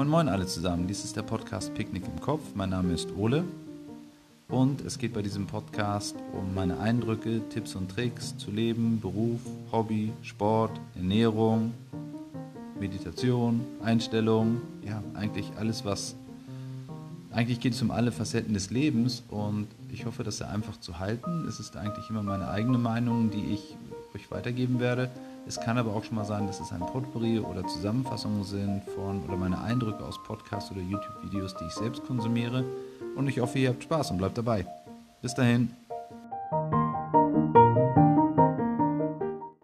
Moin Moin alle zusammen, dies ist der Podcast Picknick im Kopf. Mein Name ist Ole und es geht bei diesem Podcast um meine Eindrücke, Tipps und Tricks zu Leben, Beruf, Hobby, Sport, Ernährung, Meditation, Einstellung, ja, eigentlich alles, was. Eigentlich geht es um alle Facetten des Lebens und ich hoffe, dass er einfach zu halten. Es ist eigentlich immer meine eigene Meinung, die ich euch weitergeben werde. Es kann aber auch schon mal sein, dass es ein Potpourri oder Zusammenfassungen sind von oder meine Eindrücke aus Podcasts oder YouTube-Videos, die ich selbst konsumiere. Und ich hoffe, ihr habt Spaß und bleibt dabei. Bis dahin.